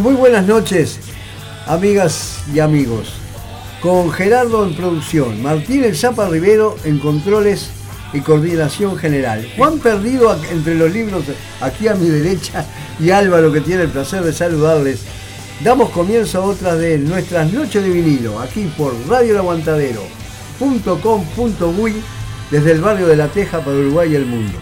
Muy buenas noches, amigas y amigos. Con Gerardo en producción, Martín El Zapa Rivero en controles y coordinación general. Juan Perdido entre los libros aquí a mi derecha y Álvaro que tiene el placer de saludarles. Damos comienzo a otra de nuestras noches de vinilo, aquí por Radio El desde el barrio de La Teja para Uruguay y el mundo.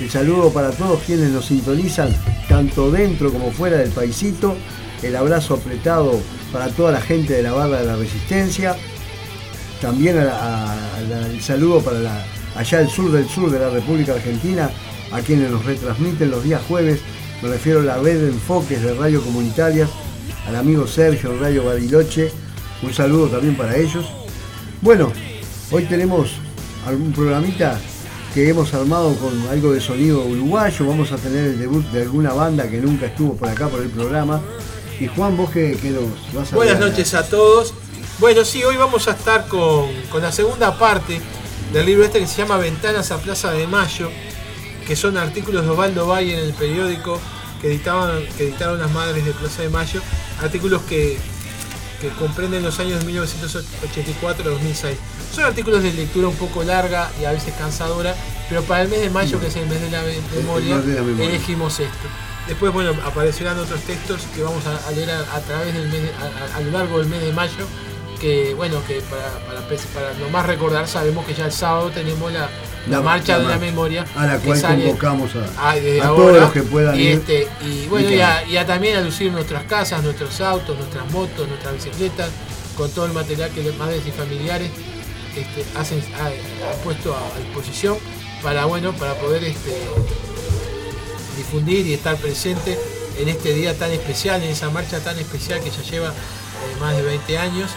El saludo para todos quienes nos sintonizan, tanto dentro como fuera del paisito. El abrazo apretado para toda la gente de la barra de la Resistencia. También el saludo para allá al sur del sur de la República Argentina, a quienes nos retransmiten los días jueves. Me refiero a la red de enfoques de radio comunitarias, al amigo Sergio Radio Bariloche. Un saludo también para ellos. Bueno, hoy tenemos algún programita que hemos armado con algo de sonido uruguayo. Vamos a tener el debut de alguna banda que nunca estuvo por acá por el programa. Y Juan, vos que, nos vas a Buenas noches a todos. Bueno, sí, hoy vamos a estar con, la segunda parte del libro este que se llama Ventanas a Plaza de Mayo, que son artículos de Osvaldo Valle en el periódico que, editaban, que editaron las madres de Plaza de Mayo, artículos que, que comprenden los años de 1984 a 2006. Son artículos de lectura un poco larga y a veces cansadora, pero para el mes de mayo, que es el mes de la memoria, elegimos esto. Después, bueno, aparecerán otros textos que vamos a, leer a, través del mes, a, lo largo del mes de mayo, que bueno, que para, para, para nomás recordar, sabemos que ya el sábado tenemos la, la, marcha de la memoria. A la cual convocamos a, todos los que puedan y Este, y bueno, y a, también a lucir nuestras casas, nuestros autos, nuestras motos, nuestras bicicletas, con todo el material que los madres y familiares este, hacen, ha, puesto a disposición para bueno para poder este, difundir y estar presente en este día tan especial, en esa marcha tan especial que ya lleva eh, más de 20 años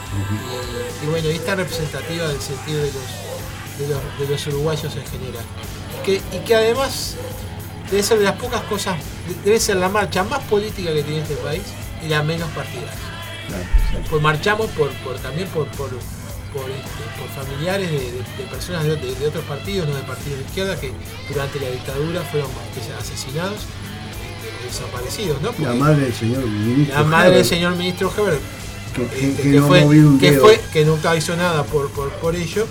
y, bueno, y está representativa del sentido de los, de los, uruguayos en general. y que además debe ser de las pocas cosas, debe ser la marcha más política que tiene este país y la menos partidaria. pues marchamos por, por también por por, familiares de, personas de, otros partidos, no de partidos de izquierda, que durante la dictadura fueron asesinados este, desaparecidos, ¿no? la madre del señor ministro. La madre del señor ministro Heber, que, nunca hizo nada por, por, ello.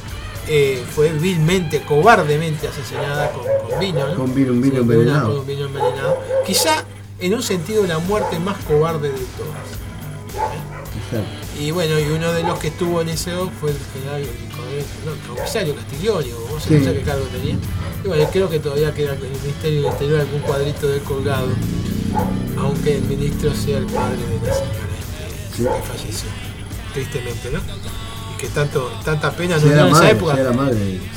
Eh, fue vilmente, cobardemente asesinada con, vino, ¿no? Con vino, un vino envenenado. Con vino envenenado. Quizá en un sentido la muerte más cobarde de todas. Y bueno, y uno de los que estuvo en ese fue el general, el, comisario Castiglioni, o sí. no sé qué cargo tenía. Y bueno, creo que todavía queda en el Ministerio del Interior algún cuadrito de colgado, aunque el ministro sea el padre de la señora este, que falleció, tristemente, ¿no? Y que tanto, tanta pena no dio en esa época.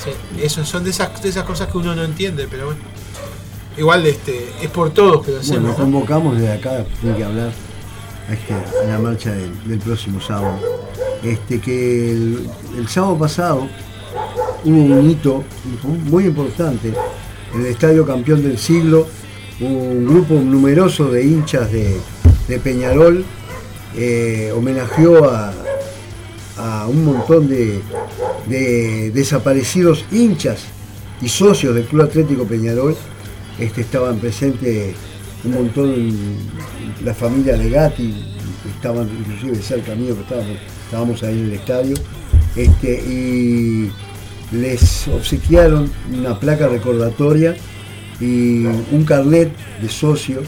Sí, eso son de esas, de esas cosas que uno no entiende, pero bueno. Igual este, es por todos que lo hacemos. Bueno, convocamos desde acá, tiene que hablar a la marcha del, próximo sábado. Este, que el, sábado pasado hubo un hito muy importante en el Estadio Campeón del Siglo, un grupo numeroso de hinchas de, Peñarol eh, homenajeó a, un montón de, desaparecidos hinchas y socios del Club Atlético Peñarol. Este, estaban presentes un montón, la familia Legati, estaban inclusive cerca mío, que estábamos, estábamos ahí en el estadio, este, y les obsequiaron una placa recordatoria y un carnet de socio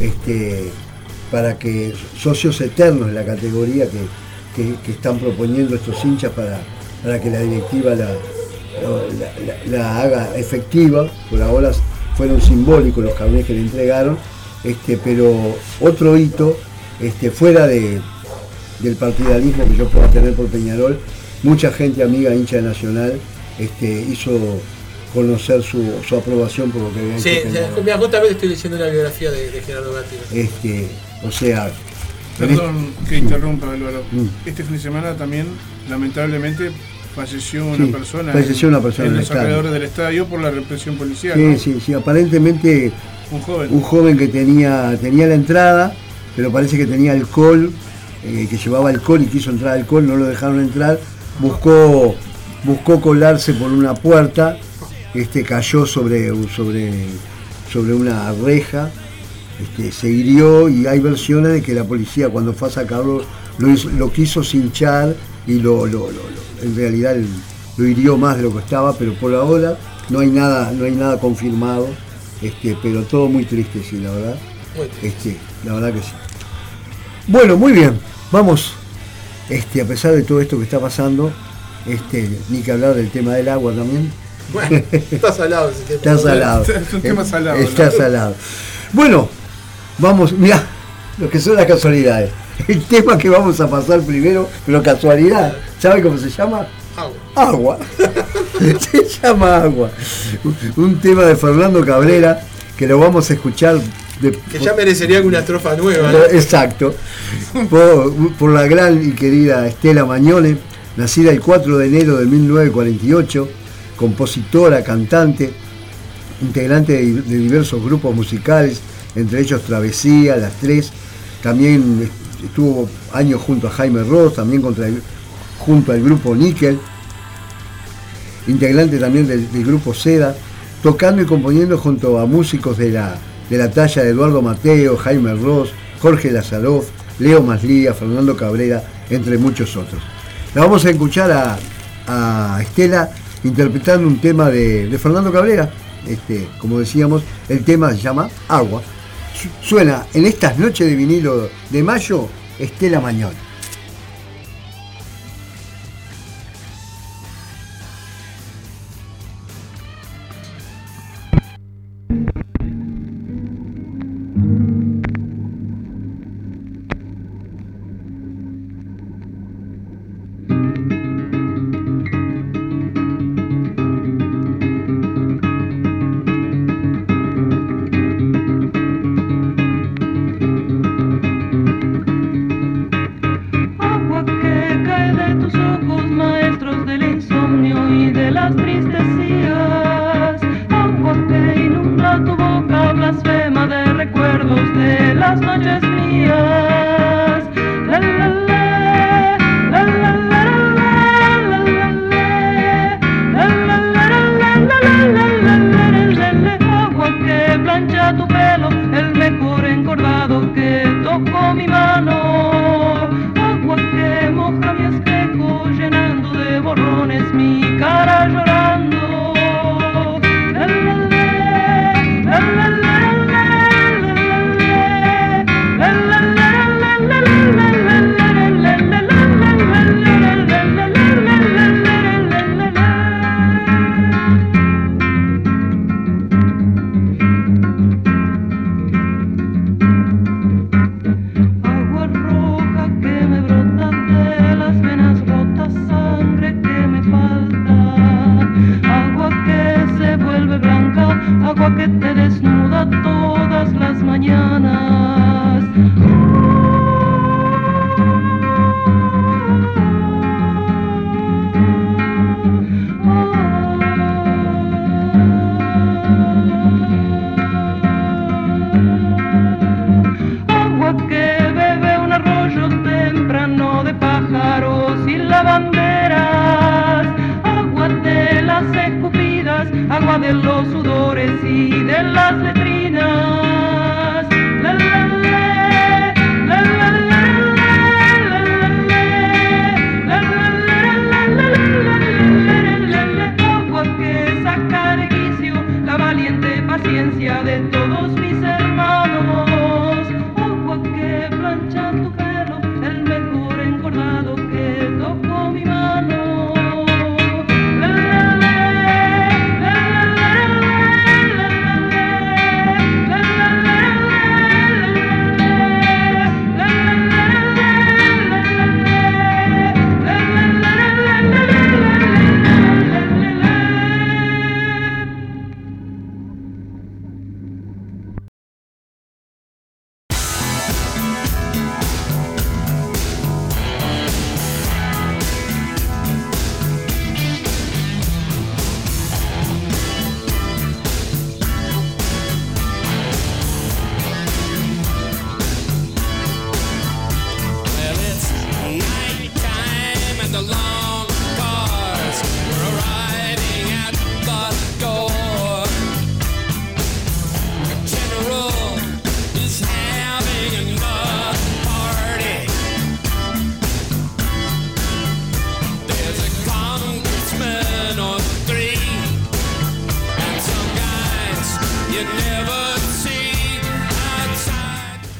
este, para que socios eternos de la categoría que, están proponiendo estos hinchas para, para que la directiva la, la, haga efectiva, por ahora fueron simbólicos los carnets que le entregaron, este, pero otro hito, este, fuera de, del partidarismo que yo pueda tener por Peñarol, mucha gente amiga hincha de Nacional este, hizo conocer su, aprobación por lo que había hecho. Sí, mira, justamente estoy leyendo la biografía de, Gerardo Gatti. Este, o sea. Perdón que interrumpa, Álvaro. Mm. Este fin de semana también, lamentablemente, falleció una persona, falleció una persona en, los alrededores del estadio por la represión policial. Sí, sí, sí, aparentemente un joven, un joven que tenía, tenía la entrada, pero parece que tenía alcohol, eh, que llevaba alcohol y quiso entrar alcohol, no lo dejaron entrar, buscó, buscó colarse por una puerta, este, cayó sobre, sobre sobre una reja, este, se hirió y hay versiones de que la policía cuando fue a sacarlo lo, quiso cinchar y lo, en realidad lo hirió más de lo que estaba, pero por ahora no hay nada, no hay nada confirmado, este, pero todo muy triste, sí, la verdad. Este, la verdad que sí. Bueno, muy bien, vamos, este, a pesar de todo esto que está pasando, este, ni que hablar del tema del agua también. Bueno, está salado ese tema. Está salado. Es un tema salado. Está salado. Bueno, vamos, mira, lo que son las casualidades. El tema que vamos a pasar primero, pero casualidad, ¿sabe cómo se llama? Agua. Agua. se llama agua. Un tema de Fernando Cabrera que lo vamos a escuchar. que ya merecería una estrofa nueva. Exacto. Por, la gran y querida Estela Mañone, nacida el 4 de enero de 1948, compositora, cantante, integrante de diversos grupos musicales, entre ellos Travesía, Las Tres, también estuvo años junto a Jaime Ross, también junto al grupo Nickel, integrante también del, grupo Seda, tocando y componiendo junto a músicos de la, de la talla de Eduardo Mateo, Jaime Ross, Jorge Lazaroff, Leo Maslía, Fernando Cabrera, entre muchos otros. La vamos a escuchar a, Estela interpretando un tema de, de Fernando Cabrera, este, como decíamos, el tema se llama Agua suena en estas noches de vinilo de mayo Estela Mañón.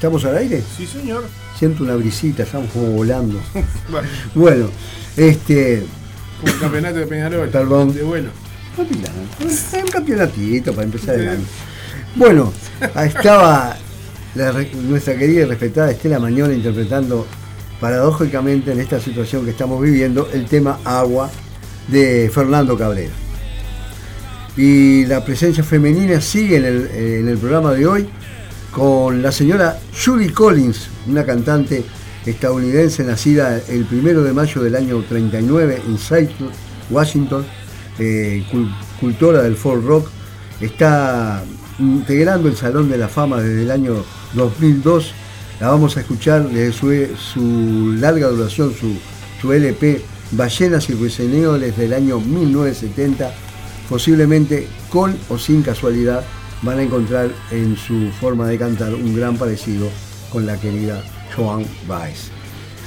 ¿Estamos al aire? Sí, señor. Siento una brisita, estamos como volando. bueno, este. Como el campeonato de Peñarol. Perdón. De vuelo. Un campeonatito para empezar el año. Bueno, estaba nuestra querida y respetada Estela Mañola interpretando paradójicamente en esta situación que estamos viviendo el tema agua de Fernando Cabrera. Y la presencia femenina sigue en el, en el programa de hoy con la señora Julie Collins, una cantante estadounidense nacida el primero de mayo del año 39 en Seattle, Washington, eh, cultora del folk rock, está integrando el Salón de la Fama desde el año 2002. La vamos a escuchar desde su, larga duración, su, su LP Ballenas y Ruiseñores del año 1970, posiblemente con o sin casualidad van a encontrar en su forma de cantar un gran parecido con la querida Joan Baez.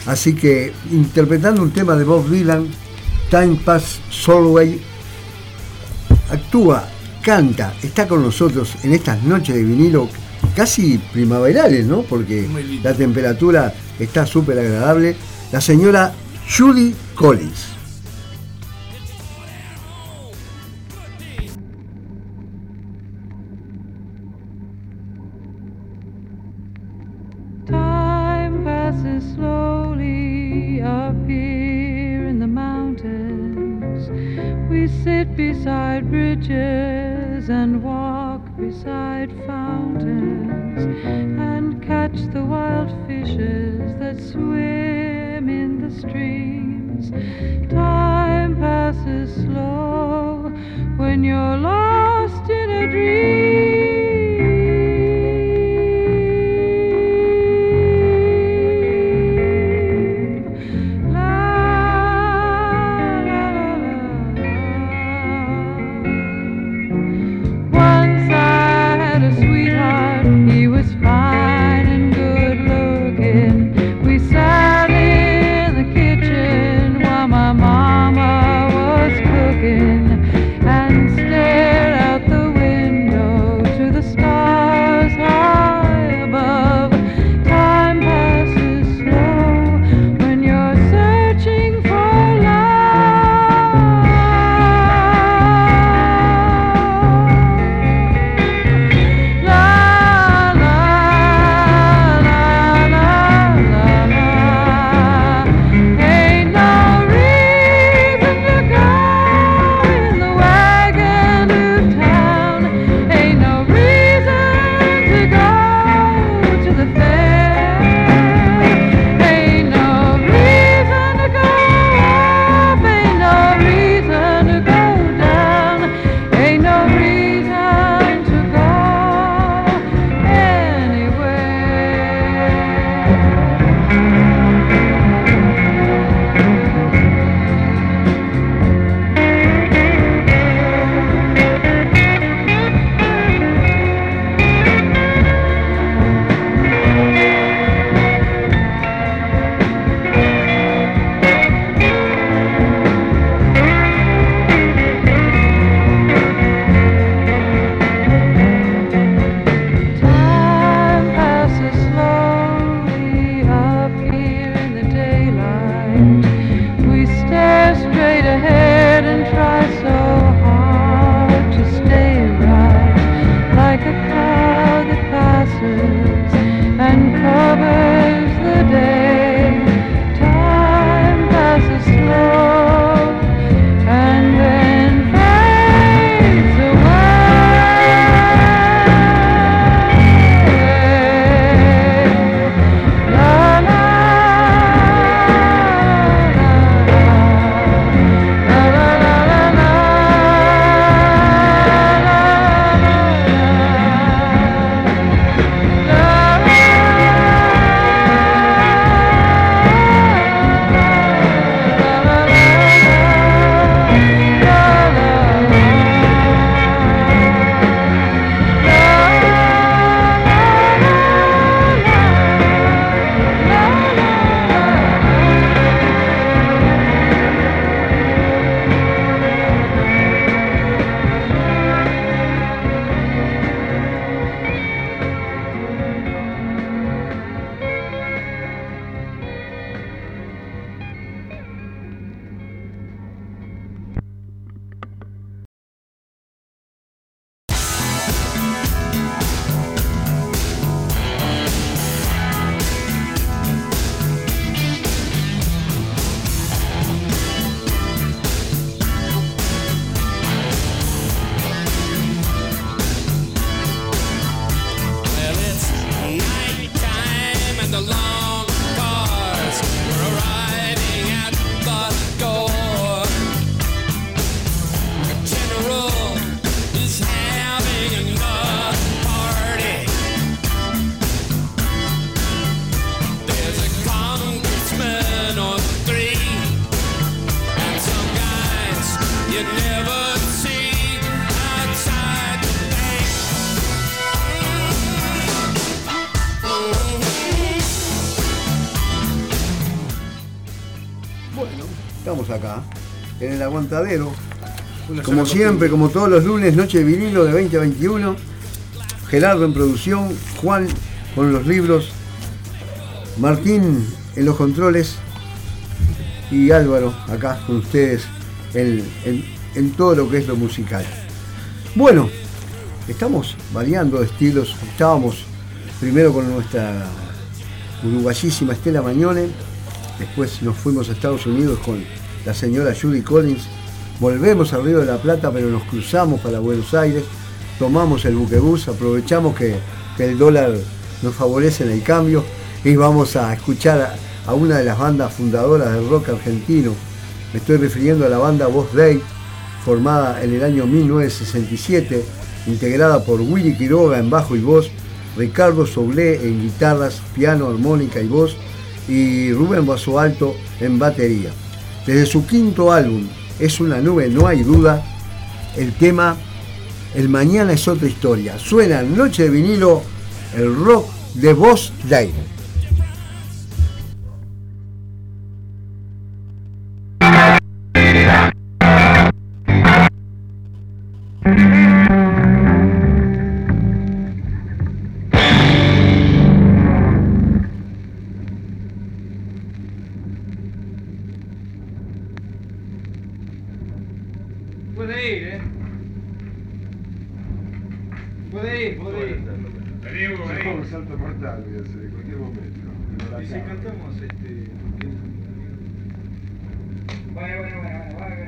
Así que interpretando un tema de Bob Dylan, Time Pass Solway, actúa, canta, está con nosotros en estas noches de vinilo casi primaverales, ¿no? Porque la temperatura está súper agradable. La señora Judy Collins. Como siempre, como todos los lunes, noche de vinilo de 2021. Gerardo en producción, Juan con los libros, Martín en los controles y Álvaro acá con ustedes en, en todo lo que es lo musical. Bueno, estamos variando estilos. Estábamos primero con nuestra uruguayísima Estela Mañone, después nos fuimos a Estados Unidos con la señora Judy Collins, volvemos al Río de la Plata, pero nos cruzamos para Buenos Aires, tomamos el buquebús, aprovechamos que, el dólar nos favorece en el cambio y vamos a escuchar a, una de las bandas fundadoras del rock argentino. Me estoy refiriendo a la banda Voz Day, formada en el año 1967, integrada por Willy Quiroga en bajo y voz, Ricardo Soblé en guitarras, piano, armónica y voz, y Rubén Alto en batería. Desde su quinto álbum, Es una nube, no hay duda, el tema El mañana es otra historia. Suena Noche de vinilo, el rock de Voz Day. Potrei, Potrei, potrei. Arrivo, arrivo. Sono salto mortale, essere, eh, qualche momento. Ti se cantiamo a sette. Vai, vai, vai, vai. vai.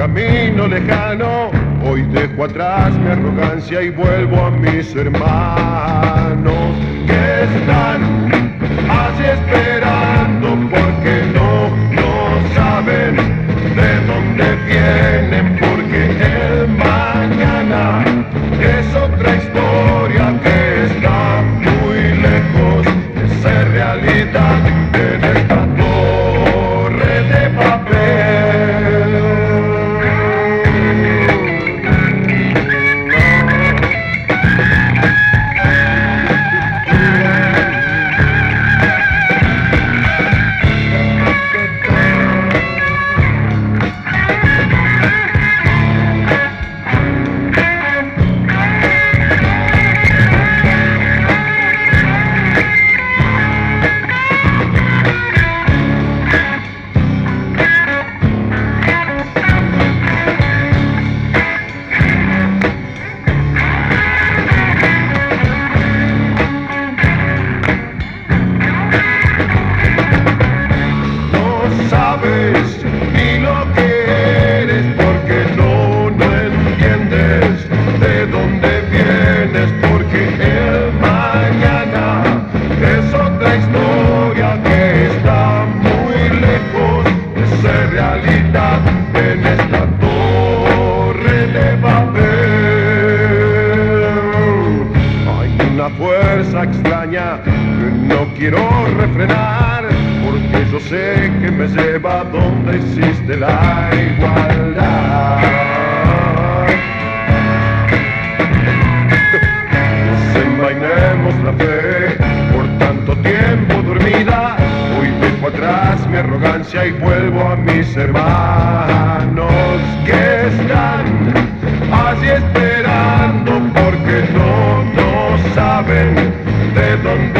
Camino lejano, hoy dejo atrás mi arrogancia y vuelvo a mis hermanos que están allí esperando Bum.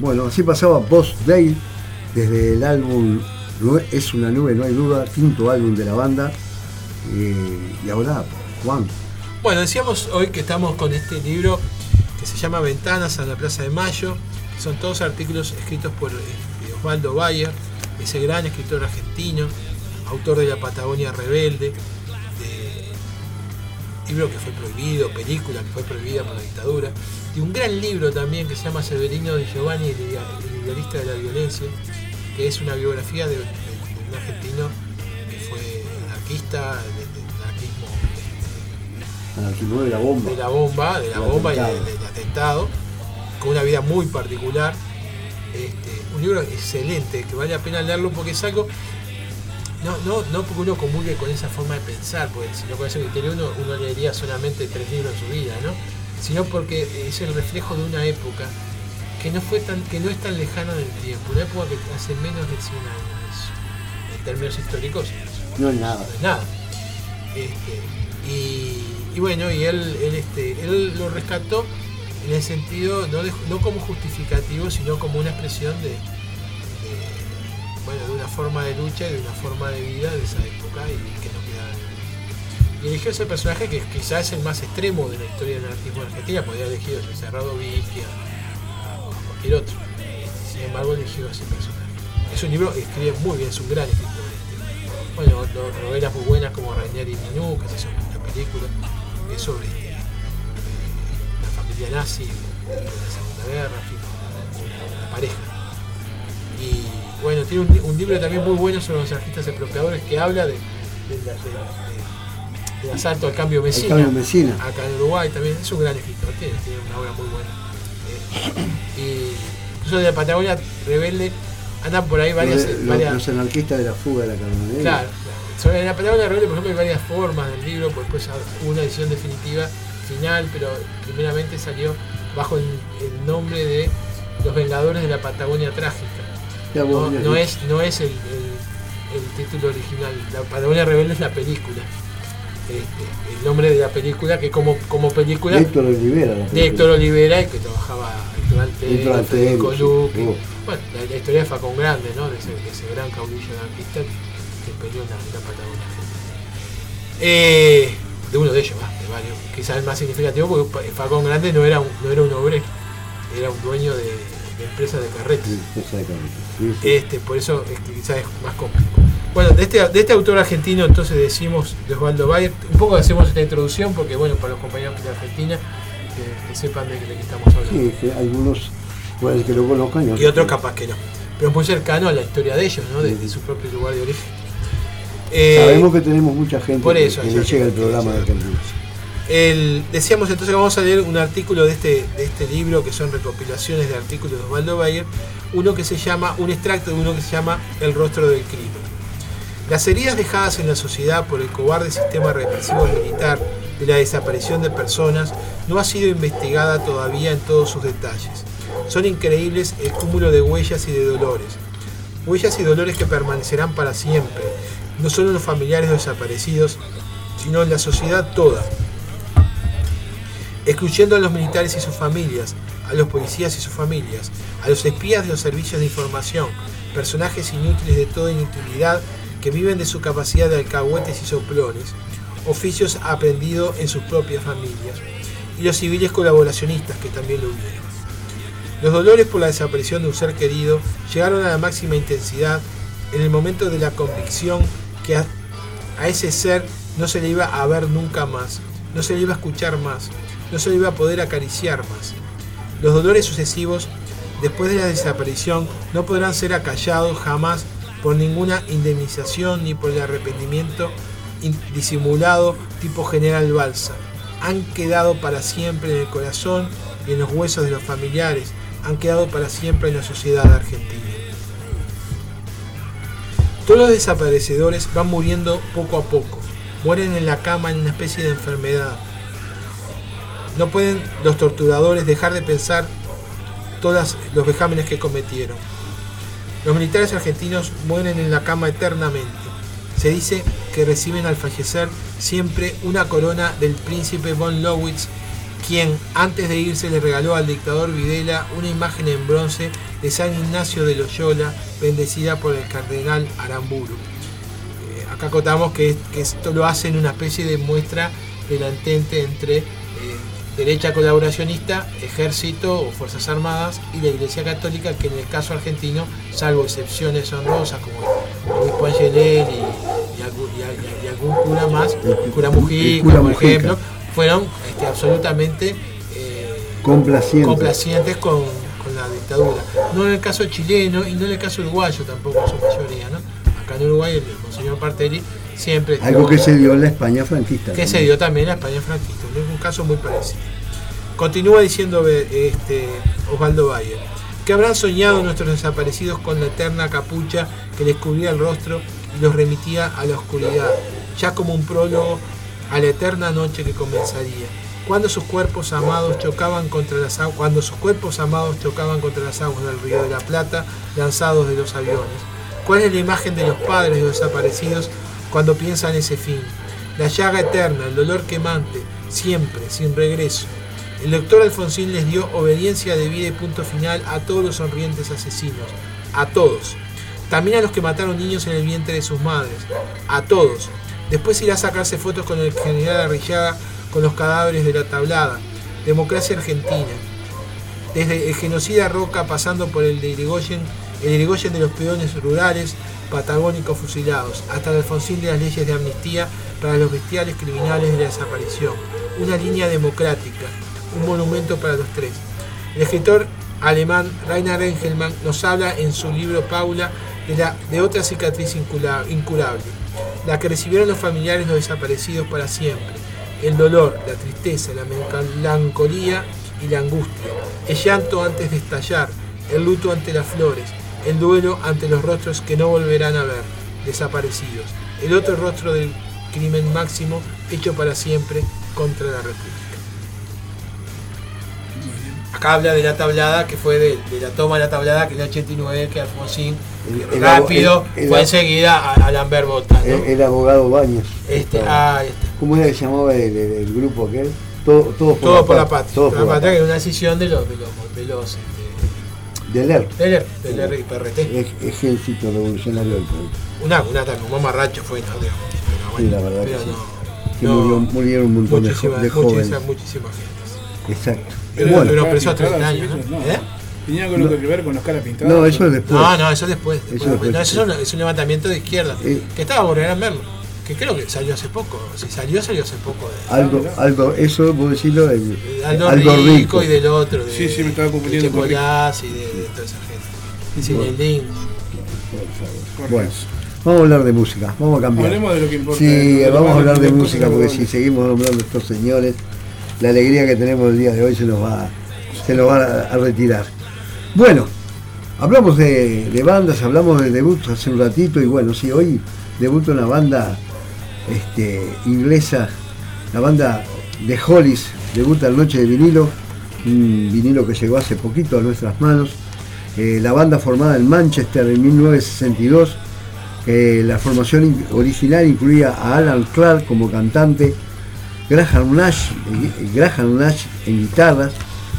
Bueno, así pasaba Boss Day desde el álbum Es una nube, no hay duda, quinto álbum de la banda. Eh, y ahora, Juan, Bueno, decíamos hoy que estamos con este libro que se llama Ventanas a la Plaza de Mayo, son todos artículos escritos por eh, Osvaldo Bayer, ese gran escritor argentino, autor de La Patagonia Rebelde, de libro que fue prohibido, película que fue prohibida por la dictadura, y un gran libro también que se llama Severino Di Giovanni, el idea- el idealista de la violencia, que es una biografía de, de- de un argentino que fue anarquista, de- de anarquismo de la bomba. de la bomba, de la bomba y atentado. de- del atentado, con una vida muy particular. Este, un libro excelente, que vale la pena leerlo porque es algo. No, no, no porque uno comulgue con esa forma de pensar, porque si no con ese criterio uno, uno leería solamente tres libros en su vida, ¿no? Sino porque es el reflejo de una época que no fue tan, que no es tan lejana en el tiempo, una época que hace menos de 100 años. En términos históricos, No es nada. no es nada. Este, y, y bueno, y él, él, este, él lo rescató en el sentido, no, de- no como justificativo, sino como una expresión de, de, bueno, de una forma de lucha y de una forma de vida de esa época y que no queda. Y eligió ese personaje que quizás es el más extremo de la historia del anarquismo en Argentina, podría haber elegido a Cerrado Vicky, a cualquier otro. Sin embargo, eligió ese personaje. Es un libro que escribe muy bien, es un gran escritor. Bueno, no- novelas muy buenas como Rainier y Minú, que se hizo una película, que es sobre eh, la familia nazi la Segunda Guerra, una pareja. Y bueno, tiene un, libro también muy bueno sobre los anarquistas expropiadores que habla de, de la- de la- de- del asalto al cambio Mesina. Acá en Uruguay también, es un gran escritor, tiene, tiene una obra muy buena. Eh, y incluso de la Patagonia Rebelde andan por ahí varias. los, los- varias los anarquistas de la fuga de la camioneta. Claro, claro. Sobre la palabra rebelde, por ejemplo, hay varias formas del libro, porque después hubo una edición definitiva final, pero primeramente salió bajo el, el nombre de Los Vengadores de la Patagonia Trágica. Ya No, es, no es el, el- el título original. La Patagonia Rebelde es la película. Este, el nombre de la película, que como, como película De Héctor Olivera. de. Héctor Olivera, y que trabajaba Héctor. Oh. Bueno, la, la historia de Facón Grande, ¿no? De ese, de ese gran caudillo anarquista que peleó en la, la Patagonia. Eh, de uno de ellos, ¿va? de varios. Quizás el más significativo, porque Facón Grande no era un, no era un obrero, era un dueño de, de empresas de carretes. Sí, exactamente. Sí, sí. Este, por eso es que quizás es más complejo. Bueno, de este, de este autor argentino entonces decimos de Osvaldo Bayer, un poco hacemos esta introducción porque bueno, para los compañeros de Argentina, que, que sepan de, de qué estamos hablando. Sí, que algunos pueden que lo conozcan Y otros capaz que no. Pero es muy cercano a la historia de ellos, ¿no? De, de su propio lugar de origen. Eh, Sabemos que tenemos mucha gente por que- eso, que, le llega el que- programa de que- Argentina. El- decíamos entonces que vamos a leer un artículo de este, de este libro que son recopilaciones de artículos de Osvaldo Bayer, uno que se llama, un extracto de uno que se llama El rostro del crimen. Las heridas dejadas en la sociedad por el cobarde sistema represivo militar de la desaparición de personas no ha sido investigada todavía en todos sus detalles. Son increíbles el cúmulo de huellas y de dolores. Huellas y dolores que permanecerán para siempre, no solo en los familiares desaparecidos, sino en la sociedad toda, excluyendo a los militares y sus familias, a los policías y sus familias, a los espías de los servicios de información, personajes inútiles de toda inutilidad que viven de su capacidad de alcahuetes y soplones, oficios aprendidos en sus propias familias, y los civiles colaboracionistas que también lo hubieron. Los dolores por la desaparición de un ser querido llegaron a la máxima intensidad en el momento de la convicción que a, a ese ser no se le iba a ver nunca más, no se le iba a escuchar más, no se le iba a poder acariciar más. Los dolores sucesivos después de la desaparición no podrán ser acallados jamás por ninguna indemnización ni por el arrepentimiento disimulado tipo General Balsa. Han quedado para siempre en el corazón y en los huesos de los familiares, han quedado para siempre en la sociedad argentina. Todos los desaparecedores van muriendo poco a poco, mueren en la cama en una especie de enfermedad. No pueden los torturadores dejar de pensar todos los vejámenes que cometieron. Los militares argentinos mueren en la cama eternamente. Se dice que reciben al fallecer siempre una corona del príncipe von Lowitz, quien antes de irse le regaló al dictador Videla una imagen en bronce de San Ignacio de Loyola, bendecida por el cardenal Aramburu. Eh, acá contamos que, esto lo hace en una especie de muestra de la entente entre derecha colaboracionista, ejército o fuerzas armadas y la Iglesia Católica, que en el caso argentino, salvo excepciones honrosas como el obispo Angelel y, y algún, y al- y algún cura más, el cura Mujica, el cura por Mujica. ejemplo, fueron este, absolutamente eh, Complaciente. complacientes con, con la dictadura. No en el caso chileno y no en el caso uruguayo tampoco en su mayoría, ¿no? Acá en Uruguay el monseñor Partelli siempre Algo que se dio en la España franquista. que se dio también en la España franquista. Es un caso muy parecido. Continúa diciendo eh, este, Osvaldo Bayer, que habrán soñado nuestros desaparecidos con la eterna capucha que les cubría el rostro y los remitía a la oscuridad, ya como un prólogo a la eterna noche que comenzaría. Cuando sus cuerpos amados chocaban contra las aguas, cuando sus cuerpos amados chocaban contra las aguas del río de la Plata, lanzados de los aviones. ¿Cuál es la imagen de los padres de los desaparecidos cuando piensan ese fin? La llaga eterna, el dolor quemante, siempre, sin regreso. El doctor Alfonsín les dio obediencia de vida y punto final a todos los sonrientes asesinos, a todos. También a los que mataron niños en el vientre de sus madres, a todos. Después irá a sacarse fotos con el general Arrillaga con los cadáveres de la tablada. Democracia argentina. Desde el genocida Roca pasando por el de Irigoyen, el Irigoyen de los peones rurales patagónicos fusilados, hasta el Alfonsín de las leyes de amnistía para los bestiales criminales de la desaparición. Una línea democrática, un monumento para los tres. El escritor alemán Rainer Engelmann nos habla en su libro Paula de, la, de otra cicatriz incurable, la que recibieron los familiares los desaparecidos para siempre. El dolor, la tristeza, la melancolía y la angustia, el llanto antes de estallar, el luto ante las flores, el duelo ante los rostros que no volverán a ver, desaparecidos, el otro rostro del crimen máximo hecho para siempre contra la República. Acá habla de la tablada que fue de, de la toma de la tablada que en el 89 que Alfonsín El- rápido abo- el- el fue enseguida a, a Lambert Bottas, ¿no? El, el abogado Baños. Este, ah, este. ¿Cómo era que se llamaba el, el- el grupo aquel? Todo, todos por, Todo por la patria. Todos Por la la patria que era una decisión de los de los, de los este, Del ERP, del, del RIPRT. Ej- Ejército Revolucionario del Perú. Una, una tan como mamarracho fue, ¿no? Digamos, pero Sí, la verdad pero que sí. no, Que no, murió- murieron un montón de, de jóvenes. muchísima gente. Exacto. Pero, bueno, pero para preso a entrar 30 a años, los ¿no? no. ¿Eh? ¿Tenía algo que ver con los caras pintadas? No, eso es después. No, no, eso después. después, Eso después. No, eso es un, es un levantamiento de izquierda. Eh. que estaba Borgerán Merlo. Que creo que salió hace poco. Si salió, salió hace poco. De, Algo, algo, eso puedo decirlo, el, Aldo, Aldo Rico, Rico. y del otro. De, Sí, sí, me estaba confundiendo de. Nicolás y de, esa gente. Bueno, vamos a hablar de música, vamos a cambiar. Hablemos de lo que importa. Sí, vamos a hablar de música porque que si seguimos nombrando a estos señores, la alegría que tenemos el día de hoy se nos va, se nos va a, a retirar. Bueno, hablamos de, de bandas, hablamos de debuts hace un ratito y bueno, sí, hoy debuta una banda este, inglesa, la banda de Hollis, debuta Noche de Vinilo, un vinilo que llegó hace poquito a nuestras manos. Eh, la banda formada en Manchester en 1962, eh, la formación in- original incluía a Alan Clark como cantante, Graham Nash, eh, Graham Nash en guitarras,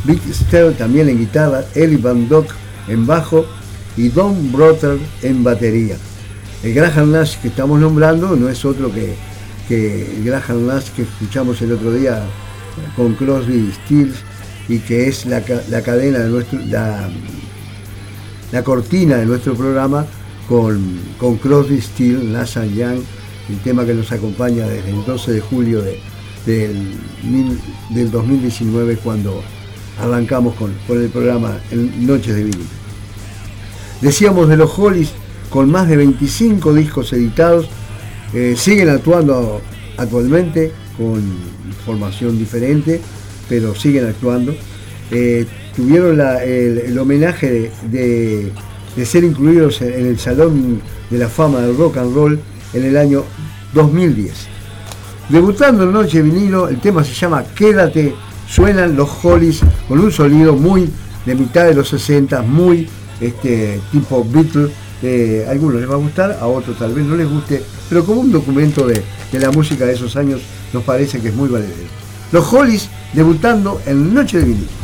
Vic Stern también en guitarra, Ellie Van Dock en bajo y Don Brother en batería. El Graham Nash que estamos nombrando no es otro que, que el Graham Nash que escuchamos el otro día con Crosby, Stills y que es la, la cadena de nuestro, la, la cortina de nuestro programa con, con Crosby, Stills, Nash and Young, el tema que nos acompaña desde el 12 de julio de- del, del 2019 cuando arrancamos con, con el programa Noches de Vinilo. Decíamos de los Hollies, con más de 25 discos editados, eh, siguen actuando actualmente con formación diferente, pero siguen actuando. Eh, tuvieron el, homenaje de, ser incluidos en, el Salón de la Fama del Rock and Roll en el año 2010. Debutando en Noche Vinilo, el tema se llama Quédate, suenan los Hollies con un sonido muy de mitad de los 60, muy este, tipo Beatles. eh, a algunos les va a gustar, a otros tal vez no les guste, pero como un documento de, de la música de esos años nos parece que es muy valedero. Los Hollies debutando en Noche de Vinilo.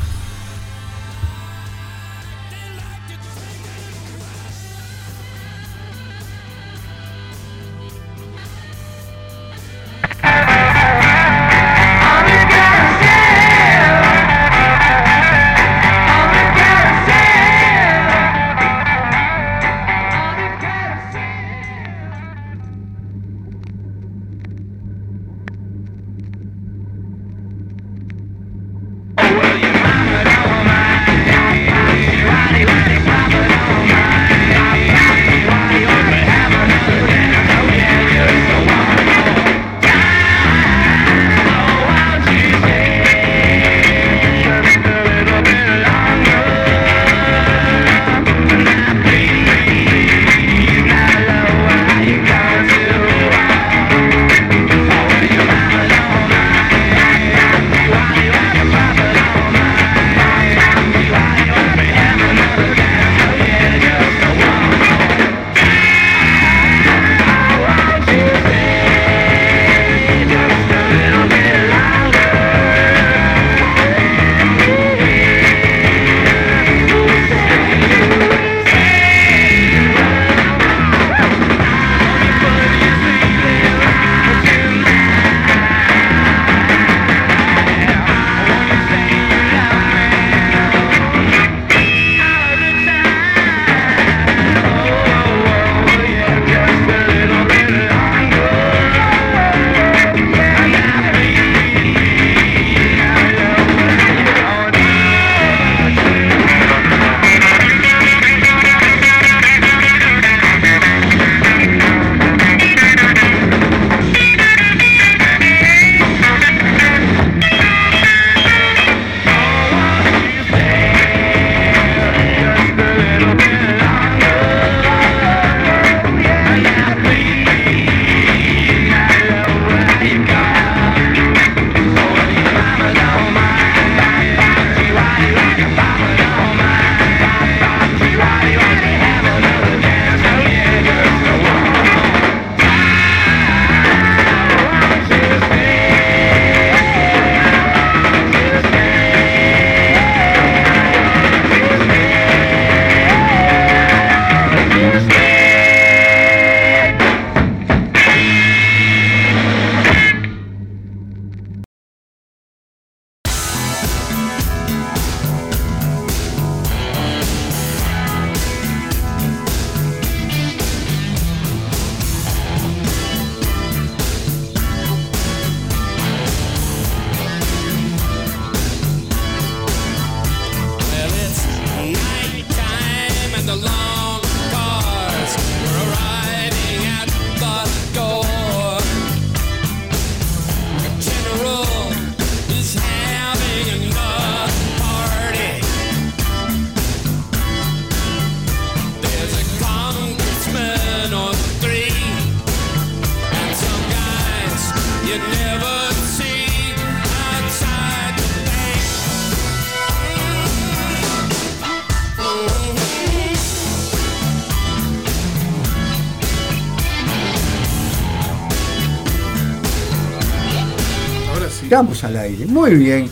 Estamos al aire, muy bien.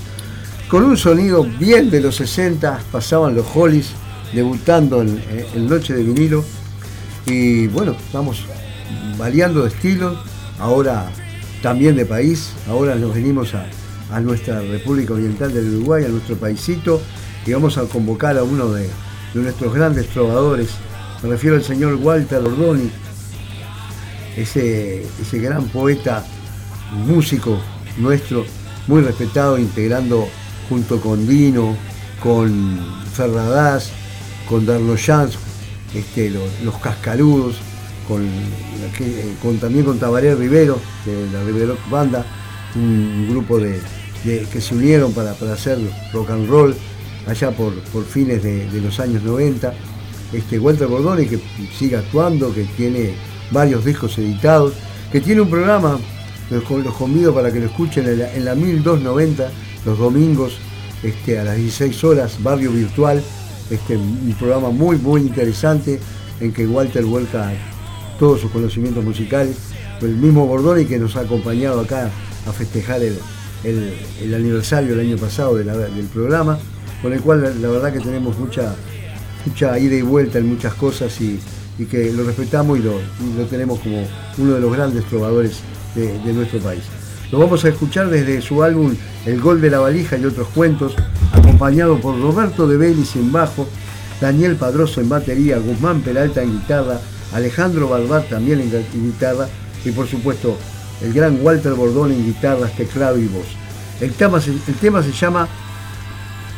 Con un sonido bien de los 60, pasaban los Hollies debutando en, en Noche de Vinilo. Y bueno, estamos variando de estilo, ahora también de país, ahora nos venimos a, a nuestra República Oriental del Uruguay, a nuestro paisito, y vamos a convocar a uno de, de nuestros grandes trovadores. Me refiero al señor Walter Ordoni, ese, ese gran poeta, músico nuestro, muy respetado, integrando junto con Dino, con Ferradas, con Darlo Jans, este, los, los Cascarudos, con, que- con- también con Tabaré Rivero, de la Rivero Banda, un grupo de, que se unieron para, para hacer rock and roll allá por, por fines de, de los años 90. Este, Walter Bordoni que sigue actuando, que tiene varios discos editados, que tiene un programa, los, los convido para que lo escuchen en la, en la 1290, los domingos este, a las 16 horas, Barrio Virtual, este, un programa muy, muy interesante en que Walter vuelca todos sus conocimientos musicales. El mismo Bordoni que nos ha acompañado acá a festejar el, el- aniversario el año pasado del programa, con el cual la, verdad que tenemos mucha, mucha ida y vuelta en muchas cosas y, y que lo respetamos y lo, lo tenemos como uno de los grandes trovadores de, nuestro país. Lo vamos a escuchar desde su álbum El Gol de la Valija y otros cuentos, acompañado por Roberto de Belis en bajo, Daniel Padroso en batería, Guzmán Peralta en guitarra, Alejandro Barbat también en gu- en guitarra y por supuesto el gran Walter Bordón en guitarras, teclado y voz. El tema se, el tema se llama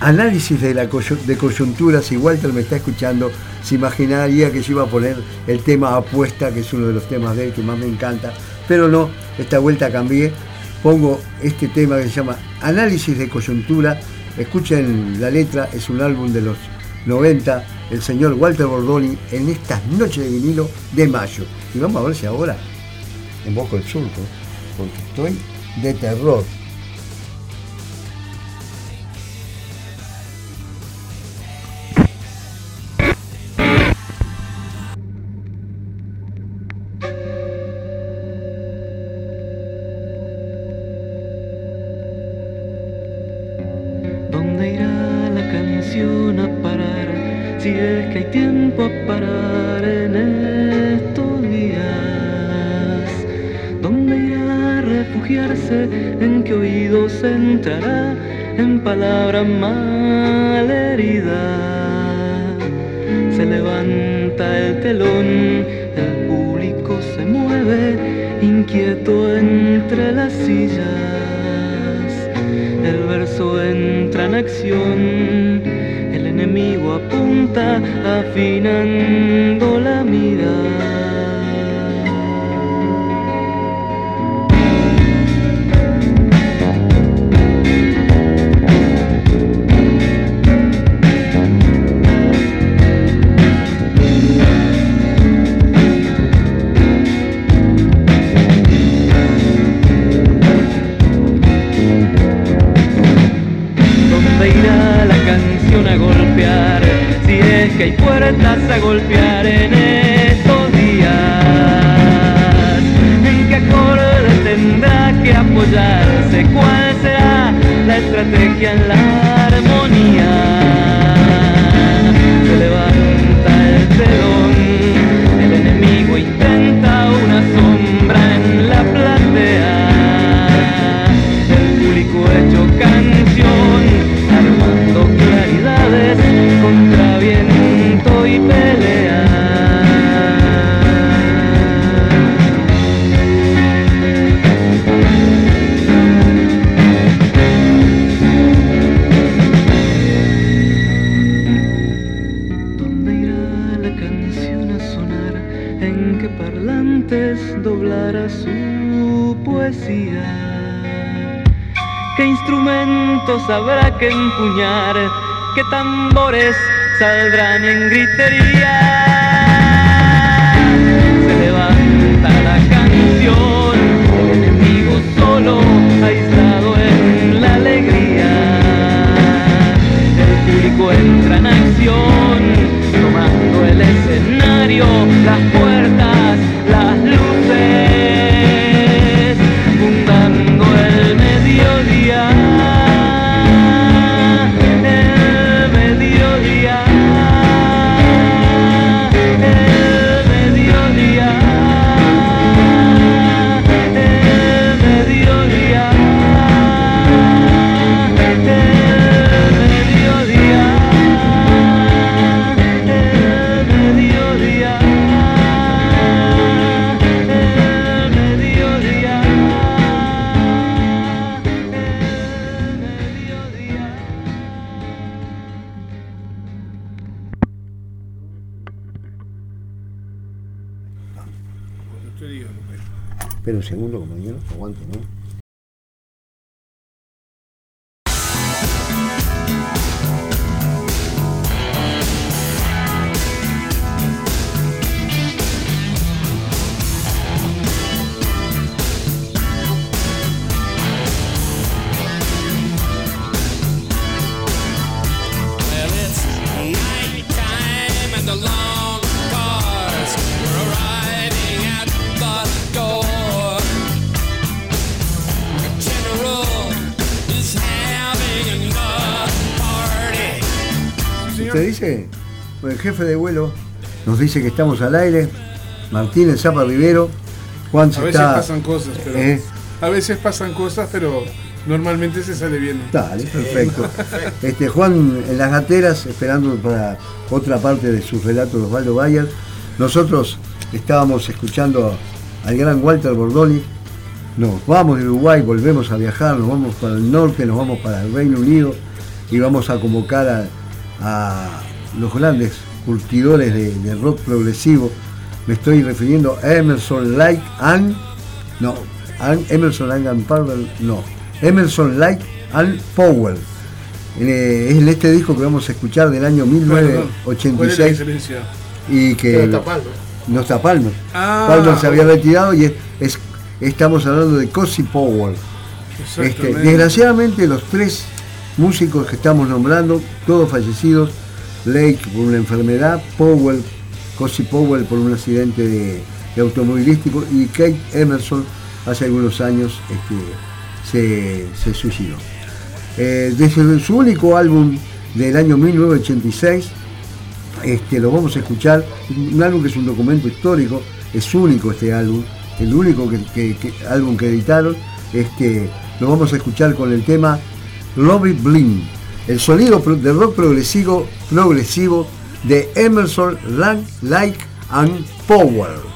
Análisis de, la de coyuntura, si Walter me está escuchando, se imaginaría que yo iba a poner el tema Apuesta, que es uno de los temas de él que más me encanta, pero no, esta vuelta cambié, pongo este tema que se llama Análisis de coyuntura, escuchen la letra, es un álbum de los 90, el señor Walter Bordoni en estas noches de vinilo de mayo. Y vamos a ver si ahora invoco el surco, porque estoy de terror. Estrategia en la tambores saldrán en gritería? Dice? El jefe de vuelo nos dice que estamos al aire. Martínez Zapa Rivero. Juan se A veces está. pasan cosas, pero. Eh, A veces pasan cosas, pero normalmente se sale bien. Dale, perfecto. Este, Juan en las gateras, esperando para otra parte de su relato de Osvaldo Bayer. Nosotros estábamos escuchando al gran Walter Bordoni. Nos vamos de Uruguay, volvemos a viajar, nos vamos para el norte, nos vamos para el Reino Unido y vamos a convocar a, a los grandes curtidores de, de rock progresivo. Me estoy refiriendo a Emerson Lake and no, and Emerson Lake and Powell, no, Emerson Lake and Powell. Eh, es en este disco que vamos a escuchar del año Perdón, ¿Cuál es la 1986 diferencia? y que Pero está Palmer. no está Palmer. Ah, Palmer se había retirado y es, es- estamos hablando de Cosi Powell. Este, desgraciadamente los tres músicos que estamos nombrando, todos fallecidos, Lake por una enfermedad, Powell, Cosi Powell por un accidente de, automovilístico y Kate Emerson hace algunos años este, se, se suicidó. Eh, desde su único álbum del año 1986, este, lo vamos a escuchar, un álbum que es un documento histórico, es único este álbum, el único que, que- que- álbum que editaron, este, lo vamos a escuchar con el tema Lobby Bling, el sonido de rock progresivo, progresivo de Emerson, Lang, Like and Power.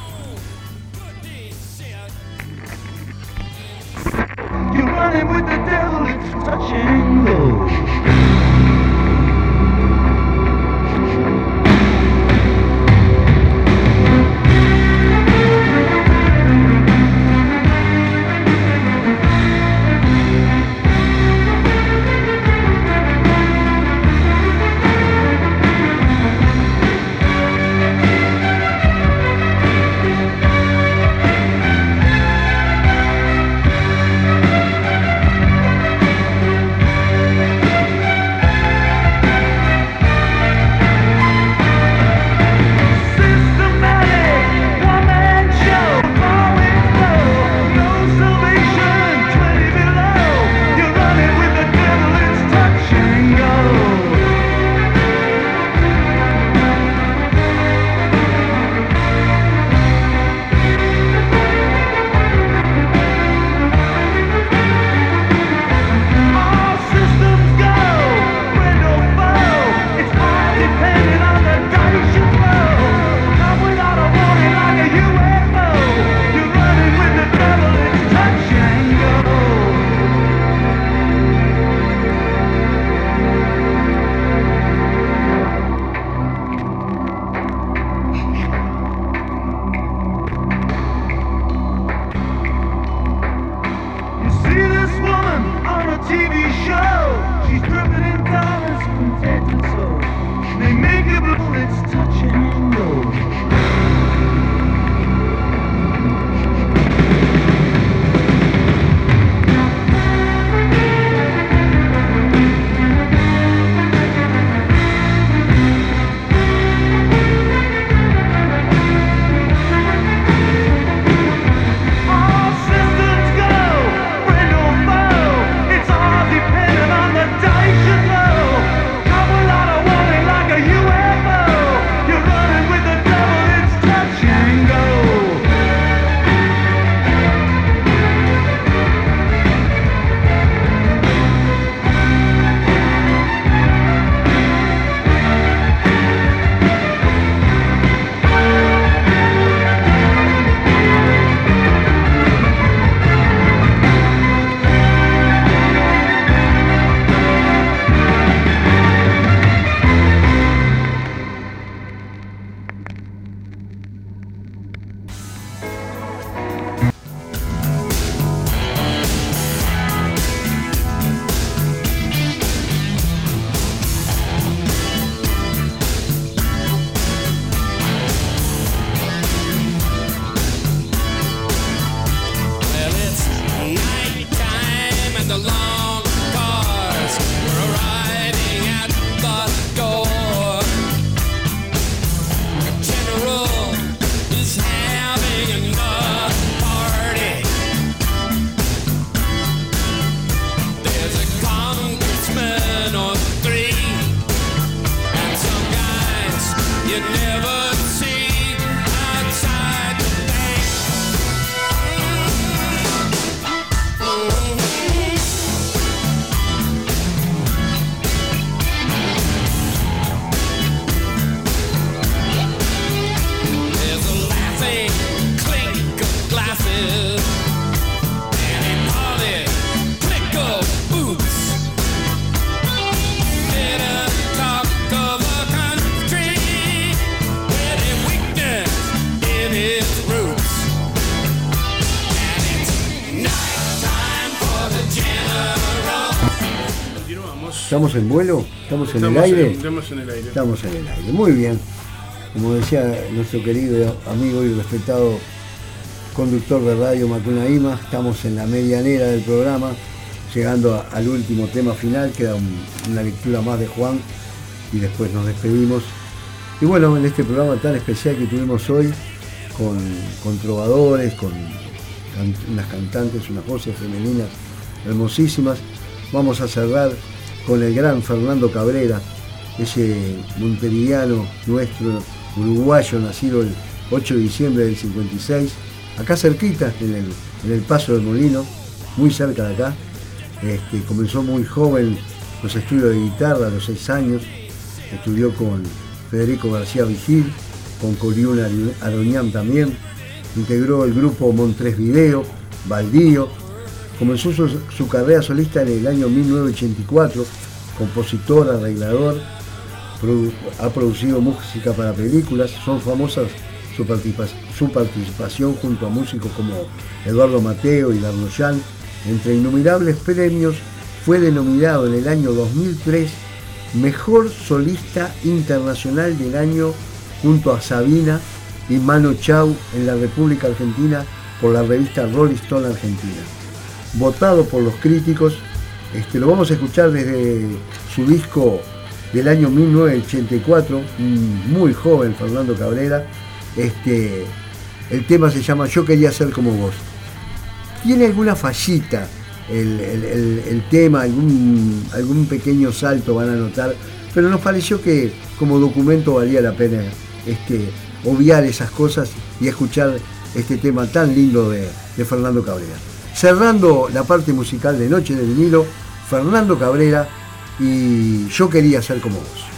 Estamos, ¿Estamos en vuelo? ¿Estamos en el aire? en- estamos en el aire. Estamos en el aire. Muy bien. Como decía nuestro querido amigo y respetado conductor de radio Macuna Ima, estamos en la medianera del programa, llegando a- al último tema final, queda un- una lectura más de Juan y después nos despedimos. Y bueno, en este programa tan especial que tuvimos hoy, con, con trovadores, con can- unas cantantes, unas voces femeninas hermosísimas, vamos a cerrar con el gran Fernando Cabrera, ese monteriano nuestro, uruguayo, nacido el 8 de diciembre del 56, acá cerquita, en el, en el Paso del Molino, muy cerca de acá. Este, comenzó muy joven los estudios de guitarra a los 6 años, estudió con Federico García Vigil, con Coriuna Aroñán también, integró el grupo Montres Video, Baldío, comenzó su, carrera solista en el año 1984, compositor, arreglador, ha producido música para películas, son famosas su participación junto a músicos como Eduardo Mateo y Darnoyan. Entre innumerables premios, fue denominado en el año 2003 Mejor Solista Internacional del Año junto a Sabina y Mano Chau en la República Argentina por la revista Rolling Stone Argentina. Votado por los críticos, este, lo vamos a escuchar desde su disco del año 1984, un muy joven Fernando Cabrera. Este, el tema se llama Yo quería ser como vos. Tiene alguna fallita el, tema, algún, algún pequeño salto van a notar, pero nos pareció que como documento valía la pena este, obviar esas cosas y escuchar este tema tan lindo de, de Fernando Cabrera. Cerrando la parte musical de Noche del Vinilo, Fernando Cabrera y Yo quería ser como vos.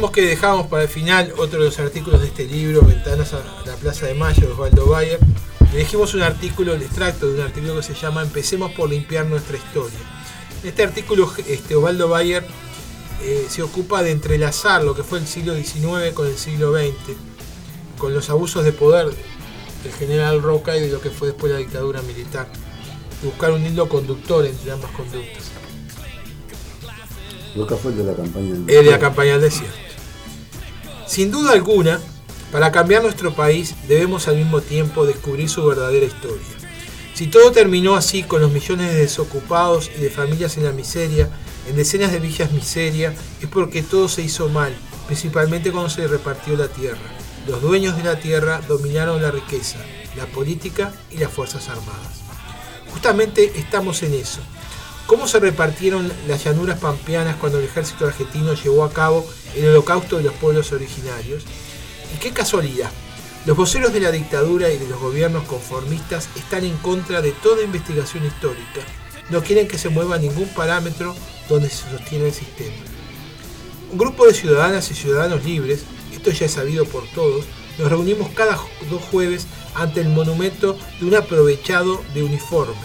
Decíamos que dejábamos para el final otro de los artículos de este libro, Ventanas a la Plaza de Mayo, de Osvaldo Bayer. Elegimos un artículo, el extracto de un artículo que se llama Empecemos por limpiar nuestra historia. En este artículo, este, Osvaldo Bayer eh, se ocupa de entrelazar lo que fue el siglo XIX con el siglo XX, con los abusos de poder del general Roca y de lo que fue después la dictadura militar. Y buscar un hilo conductor entre ambas conductas. Roca fue el de la campaña del Es de la campaña del desierto. Sin duda alguna, para cambiar nuestro país debemos al mismo tiempo descubrir su verdadera historia. Si todo terminó así con los millones de desocupados y de familias en la miseria, en decenas de villas miseria, es porque todo se hizo mal, principalmente cuando se repartió la tierra. Los dueños de la tierra dominaron la riqueza, la política y las fuerzas armadas. Justamente estamos en eso. ¿Cómo se repartieron las llanuras pampeanas cuando el ejército argentino llevó a cabo el holocausto de los pueblos originarios? Y qué casualidad, los voceros de la dictadura y de los gobiernos conformistas están en contra de toda investigación histórica. No quieren que se mueva ningún parámetro donde se sostiene el sistema. Un grupo de ciudadanas y ciudadanos libres, esto ya es sabido por todos, nos reunimos cada dos jueves ante el monumento de un aprovechado de uniforme,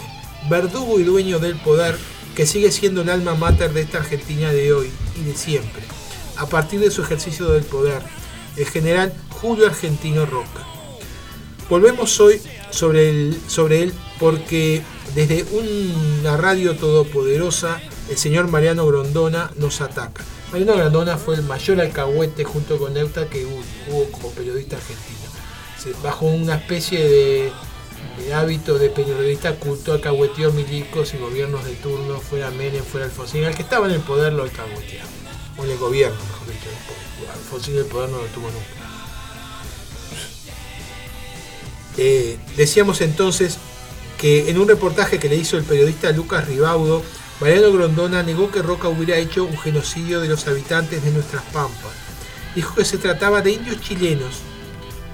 verdugo y dueño del poder que sigue siendo el alma mater de esta Argentina de hoy y de siempre, a partir de su ejercicio del poder, el general Julio Argentino Roca. Volvemos hoy sobre, el- sobre él porque desde una radio todopoderosa el señor Mariano Grondona nos ataca. Mariano Grondona fue el mayor alcahuete junto con Neuta que hu- hubo como periodista argentino. Se- bajo una especie de, de hábito de periodista culto alcahueteó milicos y gobiernos de turno, fuera Menem, fuera Alfonsín. El que estaba en el poder lo alcahueteaba. O en el gobierno, mejor dicho. Alfonsín el poder no lo tuvo nunca. Eh, decíamos entonces que en un reportaje que le hizo el periodista Lucas Ribaudo, Mariano Grondona negó que Roca hubiera hecho un genocidio de los habitantes de nuestras pampas. Dijo que se trataba de indios chilenos,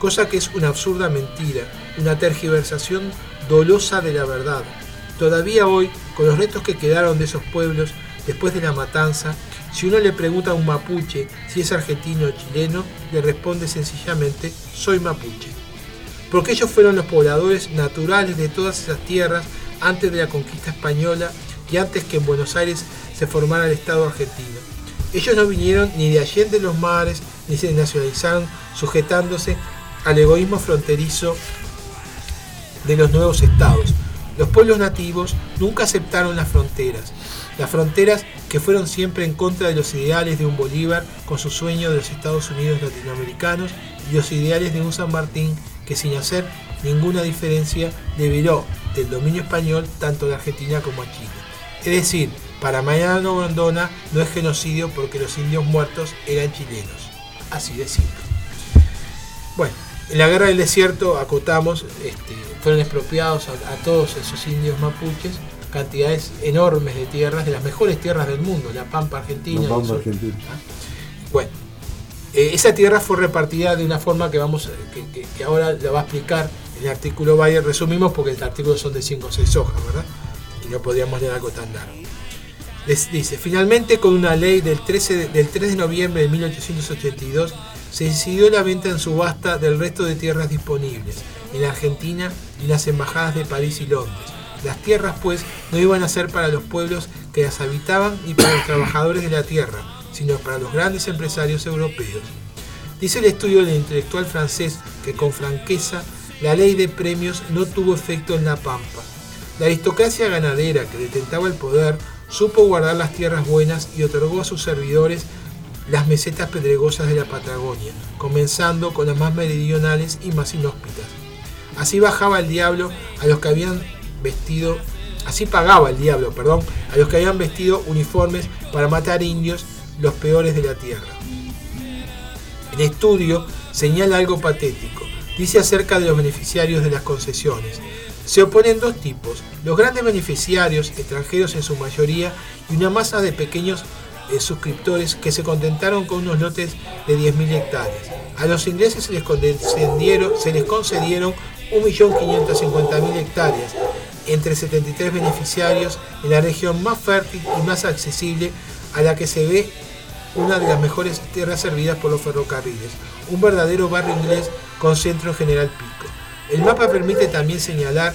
cosa que es una absurda mentira, una tergiversación dolosa de la verdad. Todavía hoy, con los restos que quedaron de esos pueblos después de la matanza, si uno le pregunta a un mapuche si es argentino o chileno, le responde sencillamente, soy mapuche porque ellos fueron los pobladores naturales de todas esas tierras antes de la conquista española y antes que en Buenos Aires se formara el Estado argentino. Ellos no vinieron ni de allende los mares, ni se nacionalizaron sujetándose al egoísmo fronterizo de los nuevos estados. Los pueblos nativos nunca aceptaron las fronteras, las fronteras que fueron siempre en contra de los ideales de un Bolívar con su sueño de los Estados Unidos latinoamericanos y los ideales de un San Martín que sin hacer ninguna diferencia liberó del dominio español tanto a la Argentina como a Chile. Es decir, para Mariano Grondona no es genocidio porque los indios muertos eran chilenos. Así de simple. Bueno, en la guerra del desierto, acotamos, este, fueron expropiados a, a todos esos indios mapuches cantidades enormes de tierras, de las mejores tierras del mundo, la Pampa Argentina. La Pampa. Argentina. Bueno, eh, esa tierra fue repartida de una forma que vamos que, que- que ahora la va a explicar el artículo Bayer. Resumimos porque el artículo son de 5 o 6 hojas, ¿verdad? Y no podríamos leer algo tan largo. Les dice, finalmente con una ley del, 13 de- del 3 de noviembre de 1882 se decidió la venta en subasta del resto de tierras disponibles en la Argentina y las embajadas de París y Londres. Las tierras pues no iban a ser para los pueblos que las habitaban ni para los trabajadores de la tierra, sino para los grandes empresarios europeos. Dice el estudio del intelectual francés que con franqueza la ley de premios no tuvo efecto en la Pampa. La aristocracia ganadera que detentaba el poder supo guardar las tierras buenas y otorgó a sus servidores las mesetas pedregosas de la Patagonia, comenzando con las más meridionales y más inhóspitas. Así bajaba el diablo a los que habían vestido, así pagaba el diablo, perdón, a los que habían vestido uniformes para matar indios, los peores de la tierra. El estudio señala algo patético. Dice acerca de los beneficiarios de las concesiones. Se oponen dos tipos, los grandes beneficiarios, extranjeros en su mayoría, y una masa de pequeños eh, suscriptores que se contentaron con unos lotes de 10.000 hectáreas. A los ingleses se les, concedieron, se les concedieron 1.550.000 hectáreas, entre 73 beneficiarios en la región más fértil y más accesible a la que se ve una de las mejores tierras servidas por los ferrocarriles, un verdadero barrio inglés con centro en General Pico. El mapa permite también señalar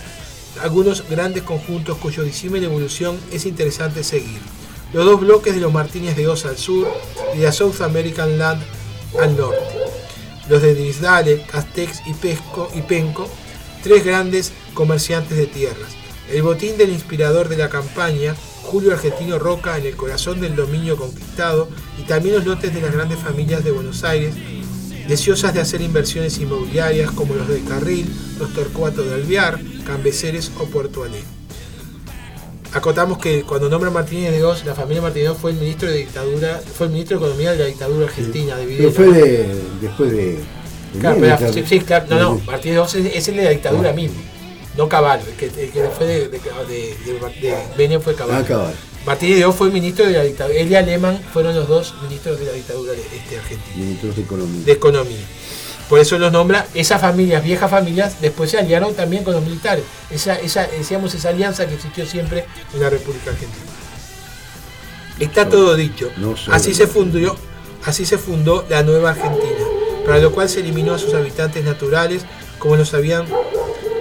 algunos grandes conjuntos cuyo y evolución es interesante seguir. Los dos bloques de los Martínez de Oz al sur y la South American Land al norte. Los de Disdale, Castex y, Pesco, y Penco, tres grandes comerciantes de tierras. El botín del inspirador de la campaña, Julio Argentino Roca en el corazón del dominio conquistado y también los lotes de las grandes familias de Buenos Aires, deseosas de hacer inversiones inmobiliarias como los de Carril, los Torcuato de Alvear, Cambeceres o Puerto Alegre. Acotamos que cuando nombra Martínez de Oz, la familia Martínez de Oz fue el ministro de dictadura, fue el ministro de economía de la dictadura argentina de Pero Videla. fue de, después de. de Claro, pero- sí, claro, no, no, Martínez de Oz es, es el de la dictadura mismo, no Caballo, el que, el que fue de, de, fue Caballo. Ah, cabal. Martínez de Oz fue ministro de la dictadura, él y Alemán fueron los dos ministros de la dictadura este, argentina, Ministros de Economía. de economía. Por eso los nombra, esas familias, viejas familias, después se aliaron también con los militares. Esa, esa, decíamos, esa alianza que existió siempre en la República Argentina. Está No, todo dicho. no así se fundó, así se fundó la nueva Argentina, para lo cual se eliminó a sus habitantes naturales como los habían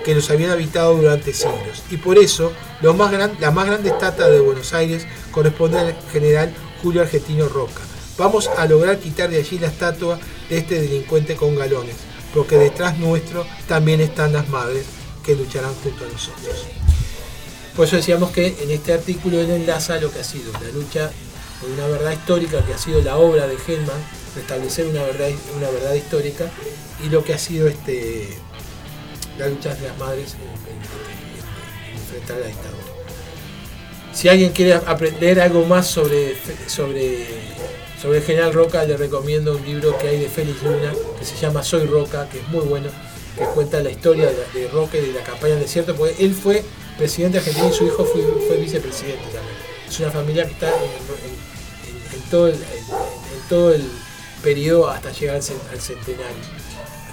que los habían habitado durante siglos. Y por eso lo más gran- la más grande estatua de Buenos Aires corresponde al general Julio Argentino Roca. Vamos a lograr quitar de allí la estatua de este delincuente con galones, porque detrás nuestro también están las madres que lucharán junto a nosotros. Por eso decíamos que en este artículo él enlaza lo que ha sido la lucha por una verdad histórica, que ha sido la obra de Hellman, restablecer una verdad, una verdad histórica, y lo que ha sido este, la lucha de las madres en, en- en enfrentar la dictadura. Si alguien quiere aprender algo más sobre, sobre, sobre el general Roca, le recomiendo un libro que hay de Félix Luna, que se llama Soy Roca, que es muy bueno, que cuenta la historia de, de Roca de la campaña del desierto, porque él fue presidente argentino y su hijo fue, vicepresidente también. Es una familia que está en, todo, el, periodo hasta llegar al, cen- al centenario,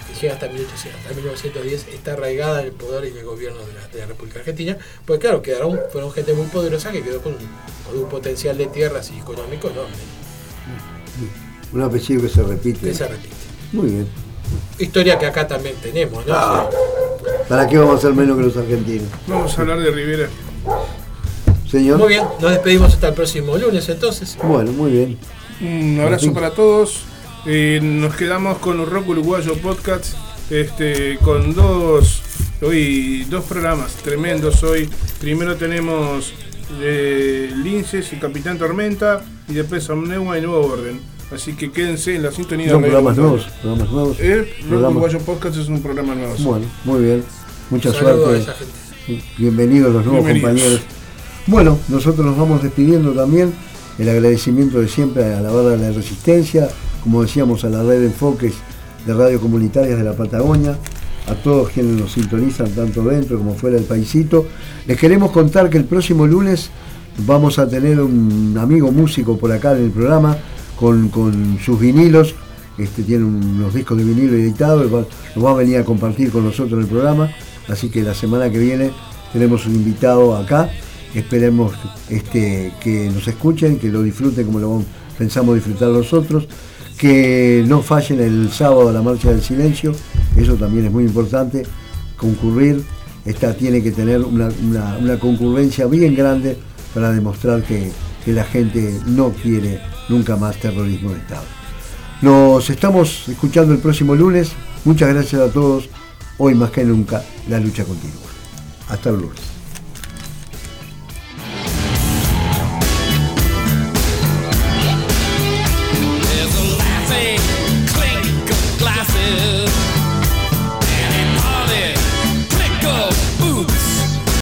que llega hasta 1800, hasta 1910, está arraigada en el poder y en el gobierno de la, República Argentina, porque claro, quedaron, fueron gente muy poderosa que quedó con, con un potencial de tierras y económico enorme, Un apellido que se repite. que se repite. Muy bien. Historia que acá también tenemos, ¿no? Ah. ¿Para qué vamos a ser menos que los argentinos? Vamos a hablar de Rivera. Señor. Muy bien, nos despedimos hasta el próximo lunes entonces. Bueno, muy bien. Un abrazo para todos. Eh, nos quedamos con los Rock Uruguayo Podcast. Este, con dos, hoy, dos programas tremendos hoy. Primero tenemos eh, Linces y Capitán Tormenta y después Omnewa y Nuevo Orden. Así que quédense en la sintonía Son programas nuevos. Programas nuevos. El Rock Programas- Uruguayo Podcast es un programa nuevo. Bueno, muy bien. Mucha Saludos a suerte. esa gente. Bienvenidos los nuevos Bienvenidos. compañeros. Bueno, nosotros nos vamos despidiendo también. El agradecimiento de siempre a la barra de la Resistencia, como decíamos, a la red de enfoques de radio comunitarias de la Patagonia, a todos quienes nos sintonizan tanto dentro como fuera del paisito. Les queremos contar que el próximo lunes vamos a tener un amigo músico por acá en el programa con, con sus vinilos. Este, tiene unos discos de vinilo editados, los va a venir a compartir con nosotros en el programa. Así que la semana que viene tenemos un invitado acá. Esperemos este, que nos escuchen, que lo disfruten como lo pensamos disfrutar nosotros. Que no fallen el sábado a la marcha del silencio, eso también es muy importante. Concurrir, esta tiene que tener una- una concurrencia bien grande para demostrar que, que la gente no quiere nunca más terrorismo de Estado. Nos estamos escuchando el próximo lunes. Muchas gracias a todos. Hoy más que nunca, la lucha continúa. Hasta el lunes.